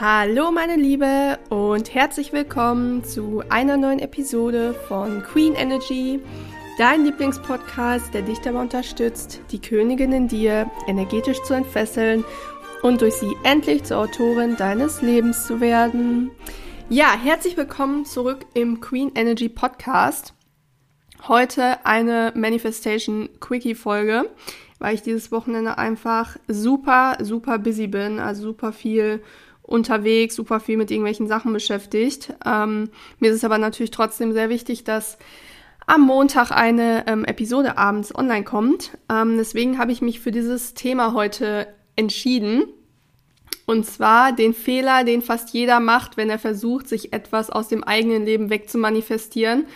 Hallo meine Liebe und herzlich willkommen zu einer neuen Episode von Queen Energy, dein Lieblingspodcast, der dich dabei unterstützt, die Königin in dir energetisch zu entfesseln und durch sie endlich zur Autorin deines Lebens zu werden. Ja, herzlich willkommen zurück im Queen Energy Podcast. Heute eine Manifestation Quickie Folge, weil ich dieses Wochenende einfach super, super busy bin, also super viel unterwegs, super viel mit irgendwelchen Sachen beschäftigt. Ähm, mir ist es aber natürlich trotzdem sehr wichtig, dass am Montag eine ähm, Episode abends online kommt. Ähm, deswegen habe ich mich für dieses Thema heute entschieden. Und zwar den Fehler, den fast jeder macht, wenn er versucht, sich etwas aus dem eigenen Leben wegzumanifestieren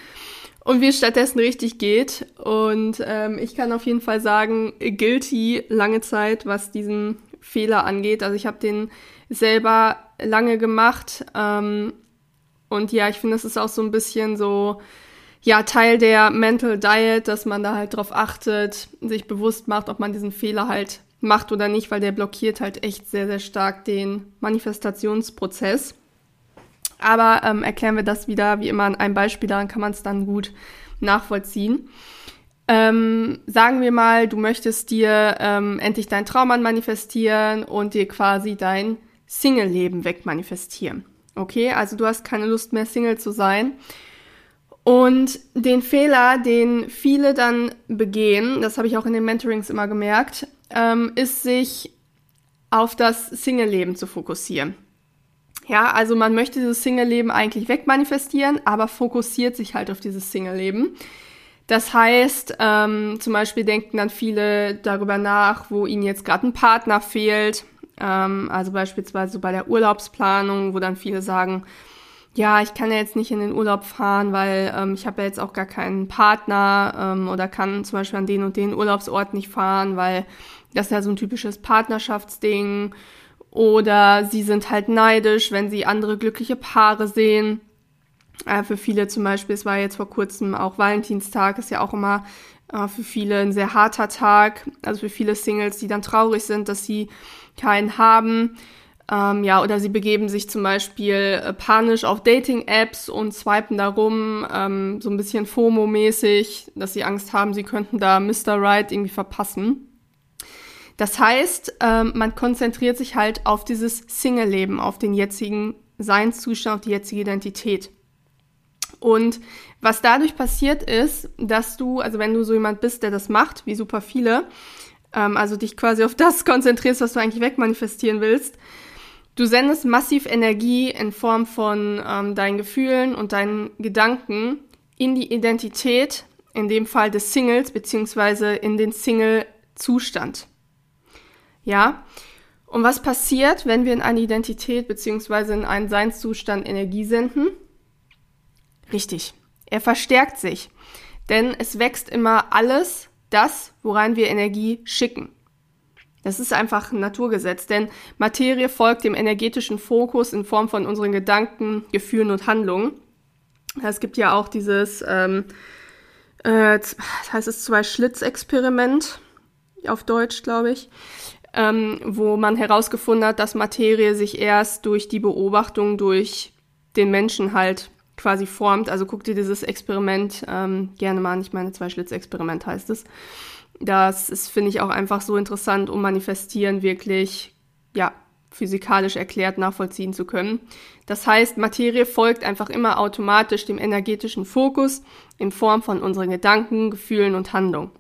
und wie es stattdessen richtig geht. Und ähm, ich kann auf jeden Fall sagen, guilty lange Zeit, was diesen Fehler angeht. Also ich habe den selber lange gemacht. Ähm, und ja, ich finde, das ist auch so ein bisschen so, ja, Teil der Mental Diet, dass man da halt drauf achtet, sich bewusst macht, ob man diesen Fehler halt macht oder nicht, weil der blockiert halt echt sehr, sehr stark den Manifestationsprozess. Aber ähm, erklären wir das wieder wie immer an einem Beispiel, daran kann man es dann gut nachvollziehen. Ähm, sagen wir mal, du möchtest dir ähm, endlich dein Traum manifestieren und dir quasi dein Single-Leben wegmanifestieren. Okay, also du hast keine Lust mehr, Single zu sein. Und den Fehler, den viele dann begehen, das habe ich auch in den Mentorings immer gemerkt, ähm, ist sich auf das Single-Leben zu fokussieren. Ja, also man möchte dieses Single-Leben eigentlich wegmanifestieren, aber fokussiert sich halt auf dieses Single-Leben. Das heißt, ähm, zum Beispiel denken dann viele darüber nach, wo ihnen jetzt gerade ein Partner fehlt ähm, also beispielsweise bei der Urlaubsplanung, wo dann viele sagen, ja, ich kann ja jetzt nicht in den Urlaub fahren, weil ähm, ich habe ja jetzt auch gar keinen Partner ähm, oder kann zum Beispiel an den und den Urlaubsort nicht fahren, weil das ist ja so ein typisches Partnerschaftsding. Oder sie sind halt neidisch, wenn sie andere glückliche Paare sehen. Äh, für viele zum Beispiel, es war jetzt vor kurzem auch Valentinstag, ist ja auch immer äh, für viele ein sehr harter Tag. Also für viele Singles, die dann traurig sind, dass sie keinen haben. Ähm, ja, oder sie begeben sich zum Beispiel äh, panisch auf Dating-Apps und swipen darum, ähm, so ein bisschen FOMO-mäßig, dass sie Angst haben, sie könnten da Mr. Right irgendwie verpassen. Das heißt, ähm, man konzentriert sich halt auf dieses Single-Leben, auf den jetzigen Seinszustand, auf die jetzige Identität. Und was dadurch passiert ist, dass du, also wenn du so jemand bist, der das macht, wie super viele, ähm, also dich quasi auf das konzentrierst, was du eigentlich wegmanifestieren willst. Du sendest massiv Energie in Form von ähm, deinen Gefühlen und deinen Gedanken in die Identität, in dem Fall des Singles, beziehungsweise in den Single-Zustand. Ja? Und was passiert, wenn wir in eine Identität beziehungsweise in einen Seinszustand Energie senden? Richtig. Er verstärkt sich. Denn es wächst immer alles, das, woran wir Energie schicken. Das ist einfach ein Naturgesetz, denn Materie folgt dem energetischen Fokus in Form von unseren Gedanken, Gefühlen und Handlungen. Es gibt ja auch dieses, ähm, äh, heißt es Zwei-Schlitz-Experiment auf Deutsch, glaube ich, ähm, wo man herausgefunden hat, dass Materie sich erst durch die Beobachtung durch den Menschen halt quasi formt. Also guck dir dieses Experiment ähm, gerne mal an. Ich meine, Zwei-Schlitz-Experiment heißt es. Das ist, finde ich, auch einfach so interessant, um Manifestieren wirklich, ja, physikalisch erklärt nachvollziehen zu können. Das heißt, Materie folgt einfach immer automatisch dem energetischen Fokus in Form von unseren Gedanken, Gefühlen und Handlungen.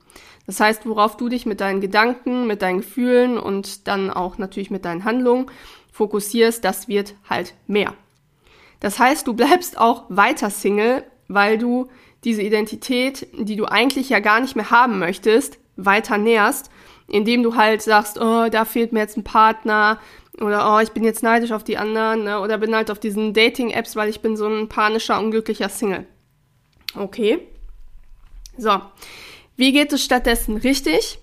Das heißt, worauf du dich mit deinen Gedanken, mit deinen Gefühlen und dann auch natürlich mit deinen Handlungen fokussierst, das wird halt mehr. Das heißt, du bleibst auch weiter Single, weil du diese Identität, die du eigentlich ja gar nicht mehr haben möchtest, weiter näherst, indem du halt sagst, oh, da fehlt mir jetzt ein Partner oder oh, ich bin jetzt neidisch auf die anderen ne? oder bin halt auf diesen Dating-Apps, weil ich bin so ein panischer, unglücklicher Single. Okay. So. Wie geht es stattdessen richtig?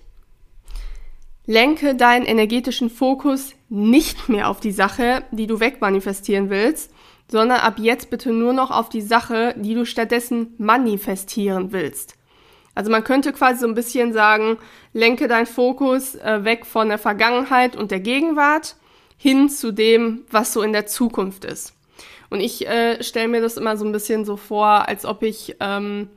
Lenke deinen energetischen Fokus nicht mehr auf die Sache, die du wegmanifestieren willst, sondern ab jetzt bitte nur noch auf die Sache, die du stattdessen manifestieren willst. Also man könnte quasi so ein bisschen sagen, lenke deinen Fokus äh, weg von der Vergangenheit und der Gegenwart hin zu dem, was so in der Zukunft ist. Und ich äh, stelle mir das immer so ein bisschen so vor, als ob ich ähm,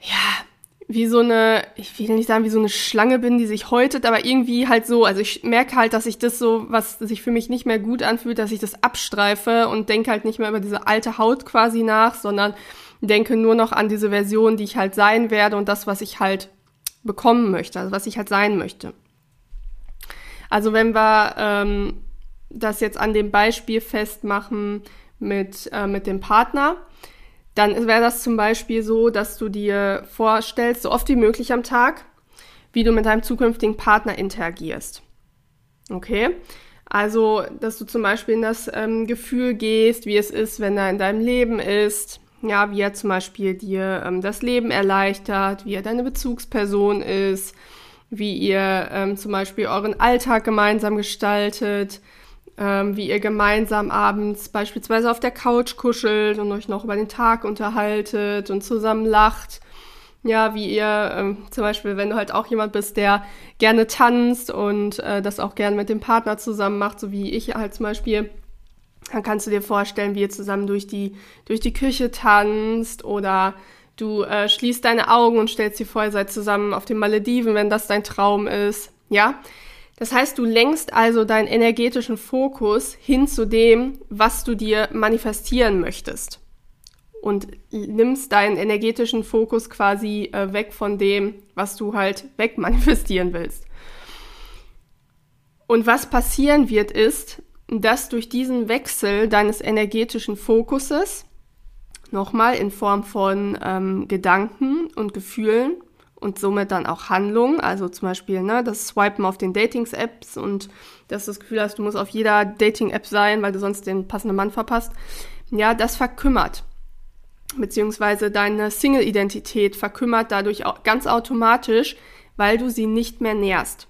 ja wie so eine, ich will nicht sagen, wie so eine Schlange bin, die sich häutet, aber irgendwie halt so, also ich merke halt, dass ich das so, was sich für mich nicht mehr gut anfühlt, dass ich das abstreife und denke halt nicht mehr über diese alte Haut quasi nach, sondern denke nur noch an diese Version, die ich halt sein werde und das, was ich halt bekommen möchte, also was ich halt sein möchte. Also wenn wir ähm, das jetzt an dem Beispiel festmachen mit, äh, mit dem Partner, dann wäre das zum Beispiel so, dass du dir vorstellst, so oft wie möglich am Tag, wie du mit deinem zukünftigen Partner interagierst. Okay? Also, dass du zum Beispiel in das ähm, Gefühl gehst, wie es ist, wenn er in deinem Leben ist. Ja, wie er zum Beispiel dir ähm, das Leben erleichtert, wie er deine Bezugsperson ist, wie ihr ähm, zum Beispiel euren Alltag gemeinsam gestaltet, ähm, wie ihr gemeinsam abends beispielsweise auf der Couch kuschelt und euch noch über den Tag unterhaltet und zusammen lacht. Ja, wie ihr ähm, zum Beispiel, wenn du halt auch jemand bist, der gerne tanzt und äh, das auch gerne mit dem Partner zusammen macht, so wie ich halt zum Beispiel, dann kannst du dir vorstellen, wie ihr zusammen durch die, durch die Küche tanzt oder du äh, schließt deine Augen und stellst dir vor, ihr seid zusammen auf den Malediven, wenn das dein Traum ist. Ja, das heißt, du lenkst also deinen energetischen Fokus hin zu dem, was du dir manifestieren möchtest. Und nimmst deinen energetischen Fokus quasi äh, weg von dem, was du halt wegmanifestieren willst. Und was passieren wird, ist, dass durch diesen Wechsel deines energetischen Fokuses, nochmal in Form von ähm, Gedanken und Gefühlen, und somit dann auch Handlungen. Also zum Beispiel ne, das Swipen auf den Datings-Apps und dass du das Gefühl hast, du musst auf jeder Dating-App sein, weil du sonst den passenden Mann verpasst. Ja, das verkümmert. Beziehungsweise deine Single-Identität verkümmert dadurch auch ganz automatisch, weil du sie nicht mehr nährst.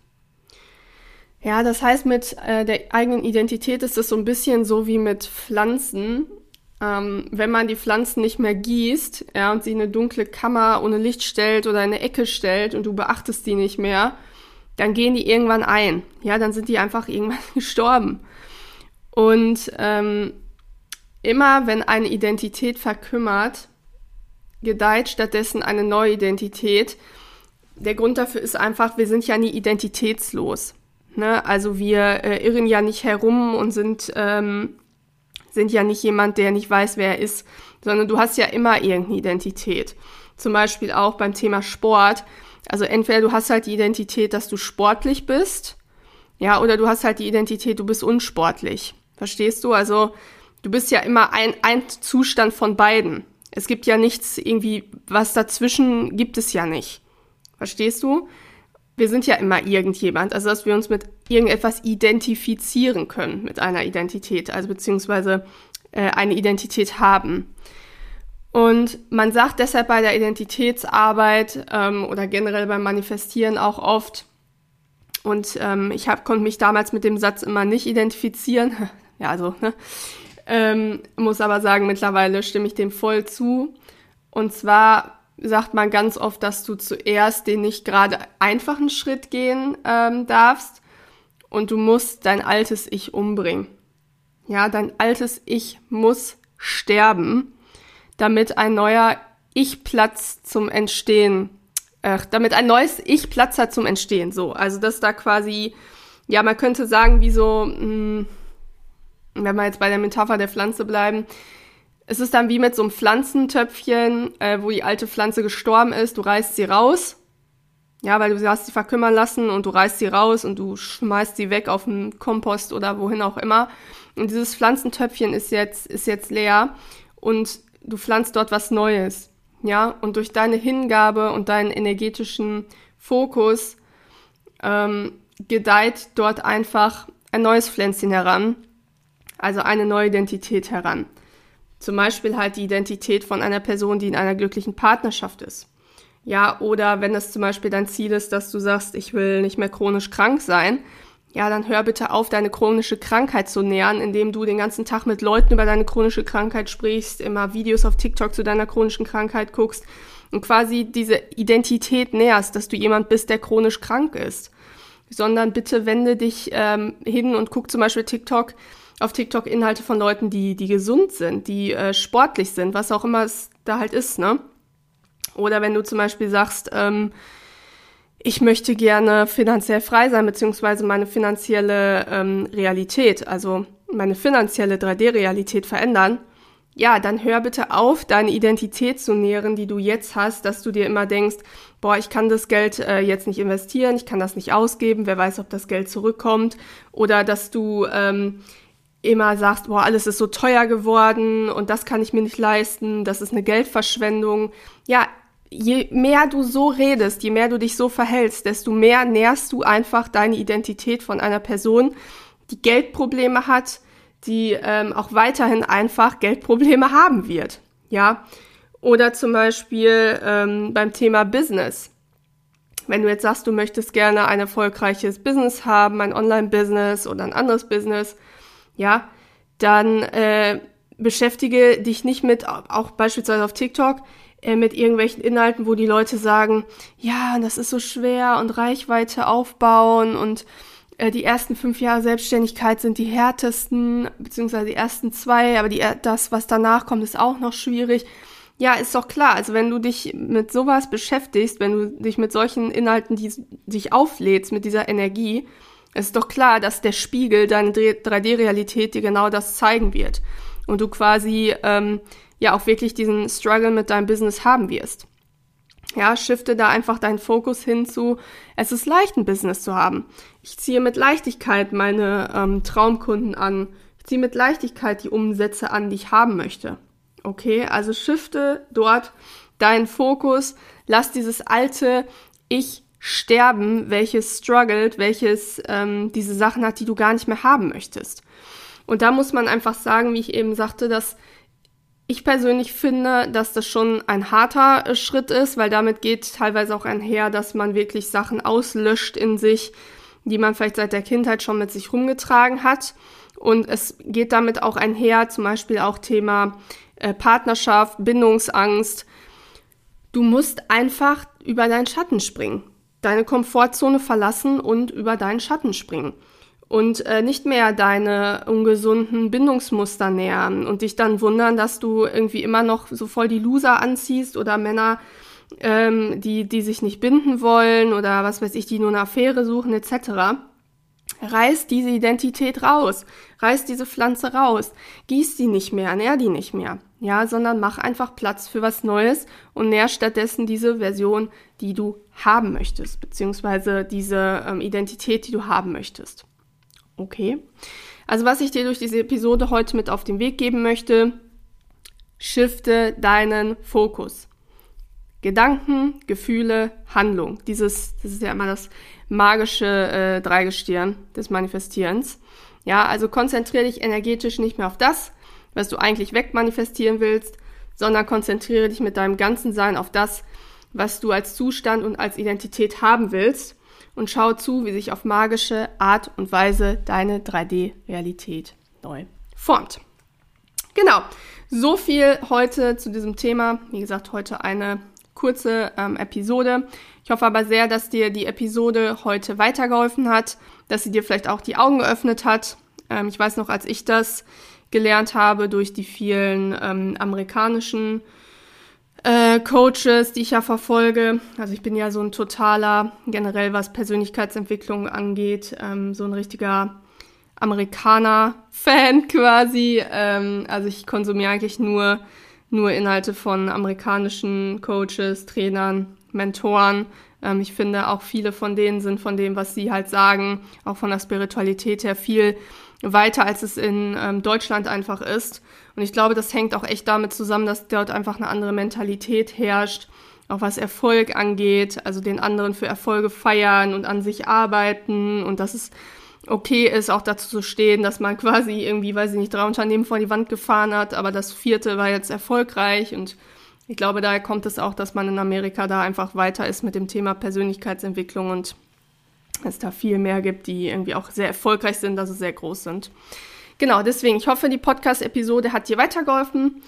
Ja, das heißt, mit äh, der eigenen Identität ist es so ein bisschen so wie mit Pflanzen ähm, wenn man die Pflanzen nicht mehr gießt, ja, und sie in eine dunkle Kammer ohne Licht stellt oder in eine Ecke stellt und du beachtest die nicht mehr, dann gehen die irgendwann ein. Ja, dann sind die einfach irgendwann gestorben. Und ähm, immer wenn eine Identität verkümmert, gedeiht stattdessen eine neue Identität. Der Grund dafür ist einfach, wir sind ja nie identitätslos. Ne? Also wir äh, irren ja nicht herum und sind ähm, sind ja nicht jemand, der nicht weiß, wer er ist, sondern du hast ja immer irgendeine Identität. Zum Beispiel auch beim Thema Sport. Also entweder du hast halt die Identität, dass du sportlich bist, ja, oder du hast halt die Identität, du bist unsportlich. Verstehst du? Also du bist ja immer ein, ein Zustand von beiden. Es gibt ja nichts irgendwie, was dazwischen gibt es ja nicht. Verstehst du? Wir sind ja immer irgendjemand, also dass wir uns mit irgendetwas identifizieren können, mit einer Identität, also beziehungsweise äh, eine Identität haben. Und man sagt deshalb bei der Identitätsarbeit ähm, oder generell beim Manifestieren auch oft, und ähm, ich hab, konnte mich damals mit dem Satz immer nicht identifizieren, ja, also, ne? ähm, muss aber sagen, mittlerweile stimme ich dem voll zu. Und zwar sagt man ganz oft, dass du zuerst den nicht gerade einfachen Schritt gehen ähm, darfst und du musst dein altes Ich umbringen. Ja, dein altes Ich muss sterben, damit ein neuer Ich Platz zum Entstehen, äh, damit ein neues Ich Platz hat zum Entstehen. So, also dass da quasi, ja, man könnte sagen, wie so, mh, hm, wenn wir jetzt bei der Metapher der Pflanze bleiben, es ist dann wie mit so einem Pflanzentöpfchen, äh, wo die alte Pflanze gestorben ist. Du reißt sie raus. Ja, weil du sie hast sie verkümmern lassen und du reißt sie raus und du schmeißt sie weg auf den Kompost oder wohin auch immer. Und dieses Pflanzentöpfchen ist jetzt, ist jetzt leer und du pflanzt dort was Neues. Ja, und durch deine Hingabe und deinen energetischen Fokus ähm, gedeiht dort einfach ein neues Pflänzchen heran, also eine neue Identität heran. Zum Beispiel halt die Identität von einer Person, die in einer glücklichen Partnerschaft ist. Ja, oder wenn es zum Beispiel dein Ziel ist, dass du sagst, ich will nicht mehr chronisch krank sein, ja, dann hör bitte auf, deine chronische Krankheit zu nähern, indem du den ganzen Tag mit Leuten über deine chronische Krankheit sprichst, immer Videos auf TikTok zu deiner chronischen Krankheit guckst und quasi diese Identität näherst, dass du jemand bist, der chronisch krank ist. sondern bitte wende dich ähm, hin und guck zum Beispiel TikTok, auf TikTok Inhalte von Leuten, die, die gesund sind, die äh, sportlich sind, was auch immer es da halt ist, ne? Oder wenn du zum Beispiel sagst, ähm, ich möchte gerne finanziell frei sein, beziehungsweise meine finanzielle ähm, Realität, also meine finanzielle 3D-Realität verändern, ja, dann hör bitte auf, deine Identität zu nähren, die du jetzt hast, dass du dir immer denkst, boah, ich kann das Geld äh, jetzt nicht investieren, ich kann das nicht ausgeben, wer weiß, ob das Geld zurückkommt. Oder dass du ähm, immer sagst, boah, alles ist so teuer geworden und das kann ich mir nicht leisten, das ist eine Geldverschwendung. Ja, je mehr du so redest, je mehr du dich so verhältst, desto mehr nährst du einfach deine Identität von einer Person, die Geldprobleme hat, die ähm, auch weiterhin einfach Geldprobleme haben wird. Ja. Oder zum Beispiel ähm, beim Thema Business. Wenn du jetzt sagst, du möchtest gerne ein erfolgreiches Business haben, ein Online-Business oder ein anderes Business, ja, dann äh, beschäftige dich nicht mit, auch beispielsweise auf TikTok, äh, mit irgendwelchen Inhalten, wo die Leute sagen, ja, das ist so schwer und Reichweite aufbauen und äh, die ersten fünf Jahre Selbstständigkeit sind die härtesten, beziehungsweise die ersten zwei, aber die, das, was danach kommt, ist auch noch schwierig. Ja, ist doch klar. Also wenn du dich mit sowas beschäftigst, wenn du dich mit solchen Inhalten, die dich auflädst, mit dieser Energie, ist doch klar, dass der Spiegel, deine 3D-Realität dir genau das zeigen wird. Und du quasi ähm, ja auch wirklich diesen Struggle mit deinem Business haben wirst. Ja, shifte da einfach deinen Fokus hin zu, es ist leicht, ein Business zu haben. Ich ziehe mit Leichtigkeit meine ähm, Traumkunden an. Ich ziehe mit Leichtigkeit die Umsätze an, die ich haben möchte. Okay, also shifte dort deinen Fokus. Lass dieses alte Ich sterben, welches struggelt, welches ähm, diese Sachen hat, die du gar nicht mehr haben möchtest. Und da muss man einfach sagen, wie ich eben sagte, dass ich persönlich finde, dass das schon ein harter äh, Schritt ist, weil damit geht teilweise auch einher, dass man wirklich Sachen auslöscht in sich, die man vielleicht seit der Kindheit schon mit sich rumgetragen hat. Und es geht damit auch einher, zum Beispiel auch Thema äh, Partnerschaft, Bindungsangst. Du musst einfach über deinen Schatten springen, deine Komfortzone verlassen und über deinen Schatten springen. Und äh, nicht mehr deine ungesunden Bindungsmuster nähern und dich dann wundern, dass du irgendwie immer noch so voll die Loser anziehst oder Männer, ähm, die, die sich nicht binden wollen oder was weiß ich, die nur eine Affäre suchen etc. Reiß diese Identität raus, reiß diese Pflanze raus, gieß die nicht mehr, nähr die nicht mehr, ja, sondern mach einfach Platz für was Neues und nähr stattdessen diese Version, die du haben möchtest, beziehungsweise diese ähm, Identität, die du haben möchtest. Okay. Also was ich dir durch diese Episode heute mit auf den Weg geben möchte, shifte deinen Fokus. Gedanken, Gefühle, Handlung. Dieses, das ist ja immer das magische äh, Dreigestirn des Manifestierens. Ja, also konzentriere dich energetisch nicht mehr auf das, was du eigentlich wegmanifestieren willst, sondern konzentriere dich mit deinem ganzen Sein auf das, was du als Zustand und als Identität haben willst und schau zu, wie sich auf magische Art und Weise deine 3D-Realität neu formt. Genau, so viel heute zu diesem Thema. Wie gesagt, heute eine kurze ähm, Episode. Ich hoffe aber sehr, dass dir die Episode heute weitergeholfen hat, dass sie dir vielleicht auch die Augen geöffnet hat. Ähm, ich weiß noch, als ich das gelernt habe durch die vielen ähm, amerikanischen äh, Coaches, die ich ja verfolge. Also ich bin ja so ein totaler, generell was Persönlichkeitsentwicklung angeht, ähm, so ein richtiger Amerikaner-Fan quasi. Ähm, also ich konsumiere eigentlich nur, nur Inhalte von amerikanischen Coaches, Trainern, Mentoren. Ähm, ich finde auch viele von denen sind von dem, was sie halt sagen, auch von der Spiritualität her viel weiter, als es in ähm, Deutschland einfach ist. Und ich glaube, das hängt auch echt damit zusammen, dass dort einfach eine andere Mentalität herrscht, auch was Erfolg angeht, also den anderen für Erfolge feiern und an sich arbeiten und dass es okay ist, auch dazu zu stehen, dass man quasi irgendwie, weiß ich nicht, drei Unternehmen vor die Wand gefahren hat, aber das vierte war jetzt erfolgreich. Und ich glaube, daher kommt es auch, dass man in Amerika da einfach weiter ist mit dem Thema Persönlichkeitsentwicklung und es da viel mehr gibt, die irgendwie auch sehr erfolgreich sind, also sehr groß sind. Genau, deswegen, ich hoffe, die Podcast-Episode hat dir weitergeholfen.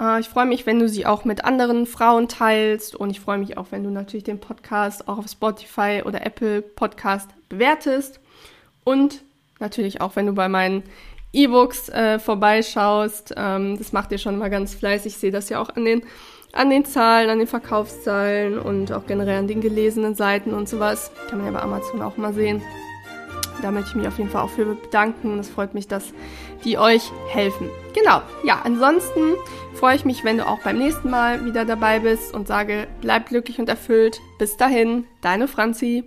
Äh, ich freue mich, wenn du sie auch mit anderen Frauen teilst und ich freue mich auch, wenn du natürlich den Podcast auch auf Spotify oder Apple Podcast bewertest und natürlich auch, wenn du bei meinen E-Books äh, vorbeischaust. Ähm, das macht ihr schon mal ganz fleißig. Ich sehe das ja auch an den, an den Zahlen, an den Verkaufszahlen und auch generell an den gelesenen Seiten und sowas. Kann man ja bei Amazon auch mal sehen. Da möchte ich mich auf jeden Fall auch für bedanken. Es freut mich, dass die euch helfen. Genau, ja, ansonsten freue ich mich, wenn du auch beim nächsten Mal wieder dabei bist und sage, bleib glücklich und erfüllt. Bis dahin, deine Franzi.